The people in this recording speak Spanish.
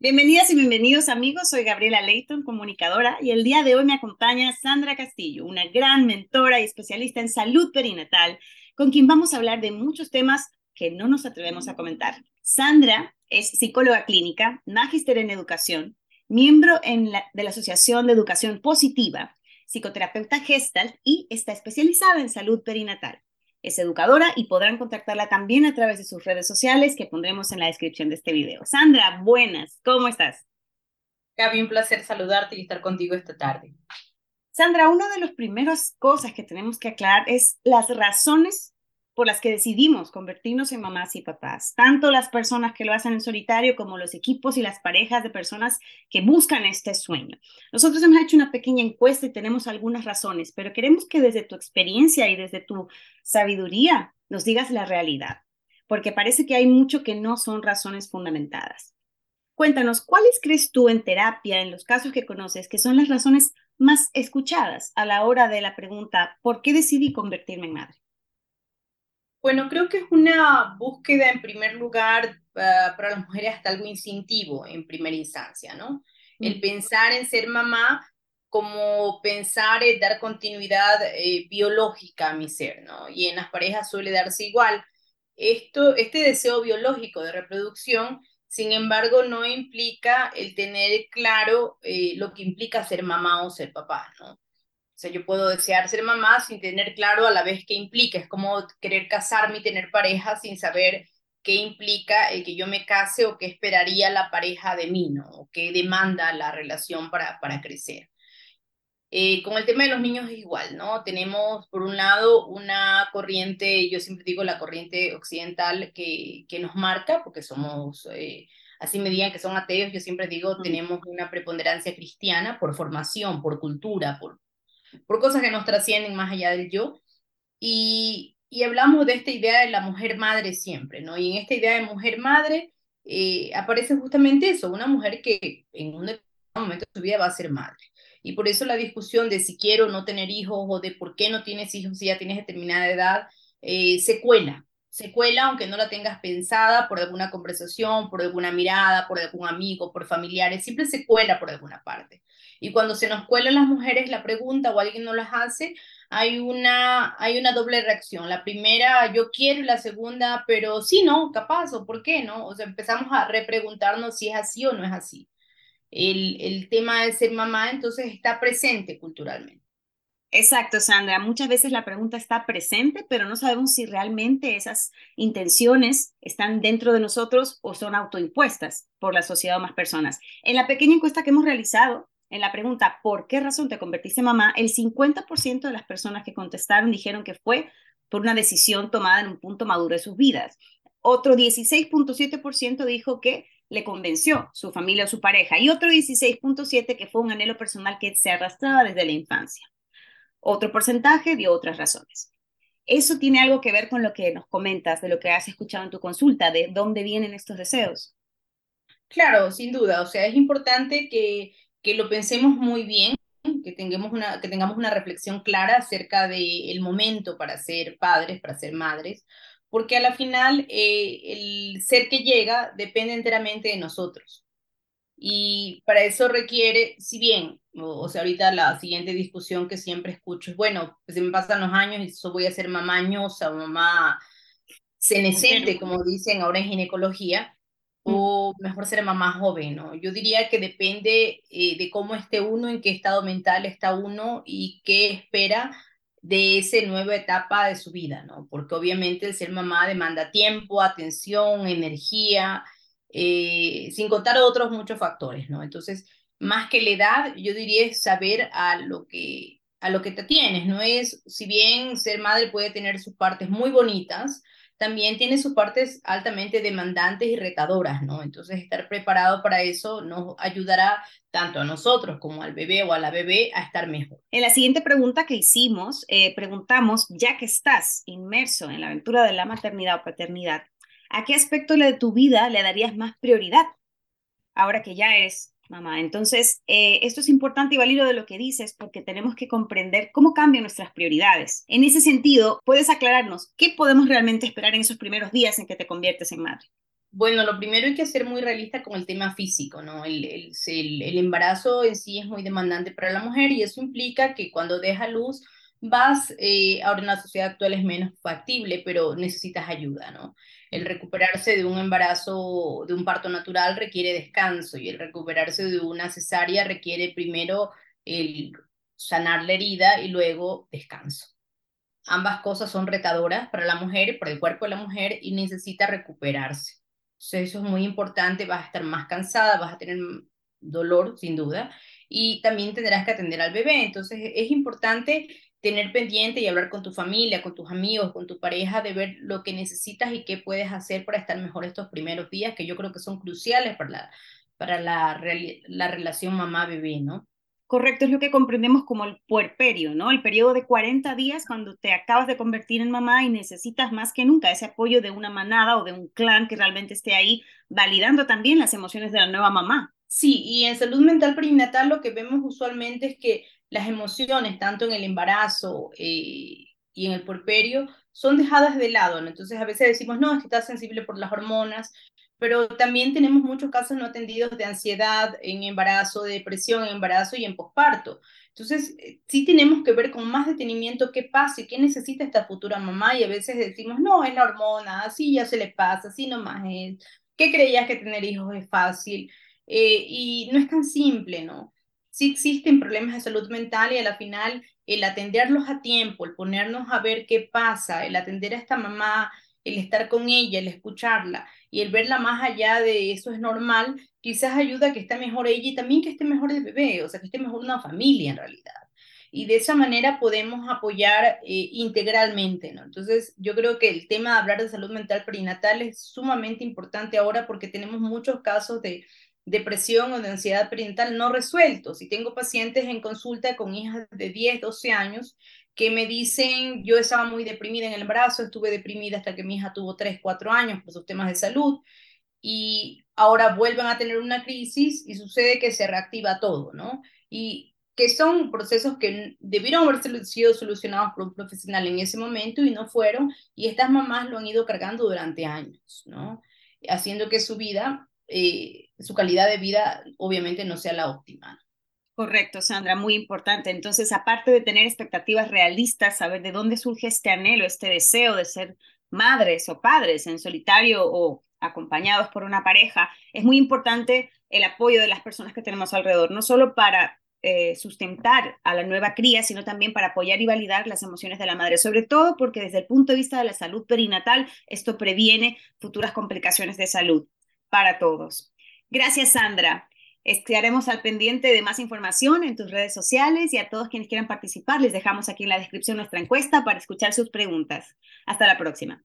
Bienvenidas y bienvenidos amigos, soy Gabriela Leighton, comunicadora, y el día de hoy me acompaña Sandra Castillo, una gran mentora y especialista en salud perinatal, con quien vamos a hablar de muchos temas que no nos atrevemos a comentar. Sandra es psicóloga clínica, magíster en educación, miembro de la Asociación de Educación Positiva, psicoterapeuta Gestalt y está especializada en salud perinatal. Es educadora y podrán contactarla también a través de sus redes sociales que pondremos en la descripción de este video. Sandra, buenas, ¿cómo estás? Gaby, un placer saludarte y estar contigo esta tarde. Sandra, una de las primeras cosas que tenemos que aclarar es las razones por las que decidimos convertirnos en mamás y papás, tanto las personas que lo hacen en solitario como los equipos y las parejas de personas que buscan este sueño. Nosotros hemos hecho una pequeña encuesta y tenemos algunas razones, pero queremos que desde tu experiencia y desde tu sabiduría nos digas la realidad, porque parece que hay mucho que no son razones fundamentadas. Cuéntanos, ¿cuáles crees tú en terapia, en los casos que conoces, que son las razones más escuchadas a la hora de la pregunta, ¿por qué decidí convertirme en madre? Bueno, creo que es una búsqueda en primer lugar ah, para las mujeres hasta algo instintivo en primera instancia, ¿no? El pensar en ser mamá como pensar en dar continuidad eh, biológica a mi ser, ¿no? Y en las parejas suele darse igual. Esto, este deseo biológico de reproducción, sin embargo, no implica el tener claro eh, lo que implica ser mamá o ser papá, ¿no? O sea, yo puedo desear ser mamá sin tener claro a la vez qué implica. Es como querer casarme y tener pareja sin saber qué implica el que yo me case o qué esperaría la pareja de mí, ¿no? O qué demanda la relación para, para crecer. Eh, con el tema de los niños es igual, ¿no? Tenemos, por un lado, una corriente, yo siempre digo la corriente occidental que, que nos marca, porque somos, eh, así me digan que son ateos, yo siempre digo, tenemos una preponderancia cristiana por formación, por cultura, por, por cosas que nos trascienden más allá del yo. Y, y hablamos de esta idea de la mujer madre siempre, ¿no? Y en esta idea de mujer madre eh, aparece justamente eso, una mujer que en un momento de su vida va a ser madre. Y por eso la discusión de si quiero no tener hijos o de por qué no tienes hijos si ya tienes determinada edad, eh, se cuela, se cuela aunque no la tengas pensada por alguna conversación, por alguna mirada, por algún amigo, por familiares, siempre se cuela por alguna parte. Y cuando se nos cuelan las mujeres la pregunta o alguien no las hace, hay una, hay una doble reacción. La primera, yo quiero, y la segunda, pero sí, no, capaz, o por qué, ¿no? O sea, empezamos a repreguntarnos si es así o no es así. El, el tema de ser mamá, entonces, está presente culturalmente. Exacto, Sandra. Muchas veces la pregunta está presente, pero no sabemos si realmente esas intenciones están dentro de nosotros o son autoimpuestas por la sociedad o más personas. En la pequeña encuesta que hemos realizado, en la pregunta ¿por qué razón te convertiste en mamá? El 50% de las personas que contestaron dijeron que fue por una decisión tomada en un punto maduro de sus vidas. Otro 16.7% dijo que le convenció su familia o su pareja y otro 16.7% que fue un anhelo personal que se arrastraba desde la infancia. Otro porcentaje dio otras razones. Eso tiene algo que ver con lo que nos comentas, de lo que has escuchado en tu consulta, de dónde vienen estos deseos. Claro, sin duda. O sea, es importante que que lo pensemos muy bien, que tengamos una, que tengamos una reflexión clara acerca del el momento para ser padres, para ser madres, porque a la final eh, el ser que llega depende enteramente de nosotros. Y para eso requiere, si bien, o, sea, ahorita la siguiente discusión que siempre escucho es, bueno, pues se me pasan los años y eso voy a ser mamá o mamá senecente, como dicen ahora en ginecología, o mejor ser mamá joven, ¿no? Yo diría que depende eh, de cómo esté uno, en qué estado mental está uno y qué espera de esa nueva etapa de su vida, ¿no? Porque obviamente el ser mamá demanda tiempo, atención, energía, eh, sin contar otros muchos factores, ¿no? Entonces, más que la edad, yo diría saber a lo que a lo que te tienes, no es, si bien ser madre puede tener sus partes muy bonitas, también tiene sus partes altamente demandantes y retadoras, ¿no? Entonces, estar preparado para eso nos ayudará tanto a nosotros como al bebé o a la bebé a estar mejor. En la siguiente pregunta que hicimos, eh, preguntamos, ya que estás inmerso en la aventura de la maternidad o paternidad, ¿a qué aspecto de tu vida le darías más prioridad ahora que ya eres mamá. Entonces, eh, esto es importante y válido de lo que dices porque tenemos que comprender cómo cambian nuestras prioridades. En ese sentido, ¿puedes aclararnos qué podemos realmente esperar en esos primeros días en que te conviertes en madre? Bueno, lo primero hay que ser muy realista con el tema físico, ¿no? El, el, el, embarazo en sí es muy demandante para la mujer y eso implica que cuando deja luz vas, eh, ahora en la sociedad actual es menos factible, pero necesitas ayuda, ¿no? El recuperarse de un embarazo, de un parto natural requiere descanso y el recuperarse de una cesárea requiere primero el sanar la herida y luego descanso. Ambas cosas son retadoras para la mujer, para el cuerpo de la mujer y necesita recuperarse. Entonces eso es muy importante, vas a estar más cansada, vas a tener dolor sin duda y también tendrás que atender al bebé. Entonces es importante tener pendiente y hablar con tu familia, con tus amigos, con tu pareja, de ver lo que necesitas y qué puedes hacer para estar mejor estos primeros días, que yo creo que son cruciales para la, para la, la relación mamá-bebé, ¿no? Correcto, es lo que comprendemos como el puerperio, ¿no? El periodo de 40 días cuando te acabas de convertir en mamá y necesitas más que nunca ese apoyo de una manada o de un clan que realmente esté ahí validando también las emociones de la nueva mamá. Sí, y en salud mental perinatal lo que vemos usualmente es que las emociones, tanto en el embarazo eh, y en el puerperio, son dejadas de lado, ¿no? Entonces a veces decimos, no, es que estás sensible por las hormonas, pero también tenemos muchos casos no atendidos de ansiedad en embarazo, de depresión en embarazo y en posparto. Entonces, eh, sí tenemos que ver con más detenimiento qué pasa y qué necesita esta futura mamá y a veces decimos, no, es la hormona, así ya se le pasa, así nomás es. ¿Qué creías que tener hijos es fácil? Eh, y no es tan simple, ¿no? Sí existen problemas de salud mental y a la final el atenderlos a tiempo, el ponernos a ver qué pasa, el atender a esta mamá, el estar con ella, el escucharla y el verla más allá de eso es normal, quizás ayuda a que esté mejor ella y también que esté mejor el bebé, o sea, que esté mejor una familia en realidad. Y de esa manera podemos apoyar eh, integralmente, ¿no? Entonces, yo creo que el tema de hablar de salud mental perinatal es sumamente importante ahora porque tenemos muchos casos de depresión o de ansiedad perinatal no resueltos. Y tengo pacientes en consulta con hijas de 10, 12 años que me dicen, yo estaba muy deprimida en el embarazo, estuve deprimida hasta que mi hija tuvo 3, 4 años por sus temas de salud, y ahora vuelven a tener una crisis y sucede que se reactiva todo, ¿no? Y que son procesos que debieron haber sido solucionados por un profesional en ese momento y no fueron, y estas mamás lo han ido cargando durante años, ¿no? Haciendo que su vida, eh, su calidad de vida obviamente no sea la óptima. Correcto, Sandra, muy importante. Entonces, aparte de tener expectativas realistas, saber de dónde surge este anhelo, este deseo de ser madres o padres en solitario o acompañados por una pareja, es muy importante el apoyo de las personas que tenemos alrededor, no solo para eh, sustentar a la nueva cría, sino también para apoyar y validar las emociones de la madre, sobre todo porque desde el punto de vista de la salud perinatal, esto previene futuras complicaciones de salud para todos. Gracias, Sandra. Estaremos al pendiente de más información en tus redes sociales y a todos quienes quieran participar les dejamos aquí en la descripción nuestra encuesta para escuchar sus preguntas. Hasta la próxima.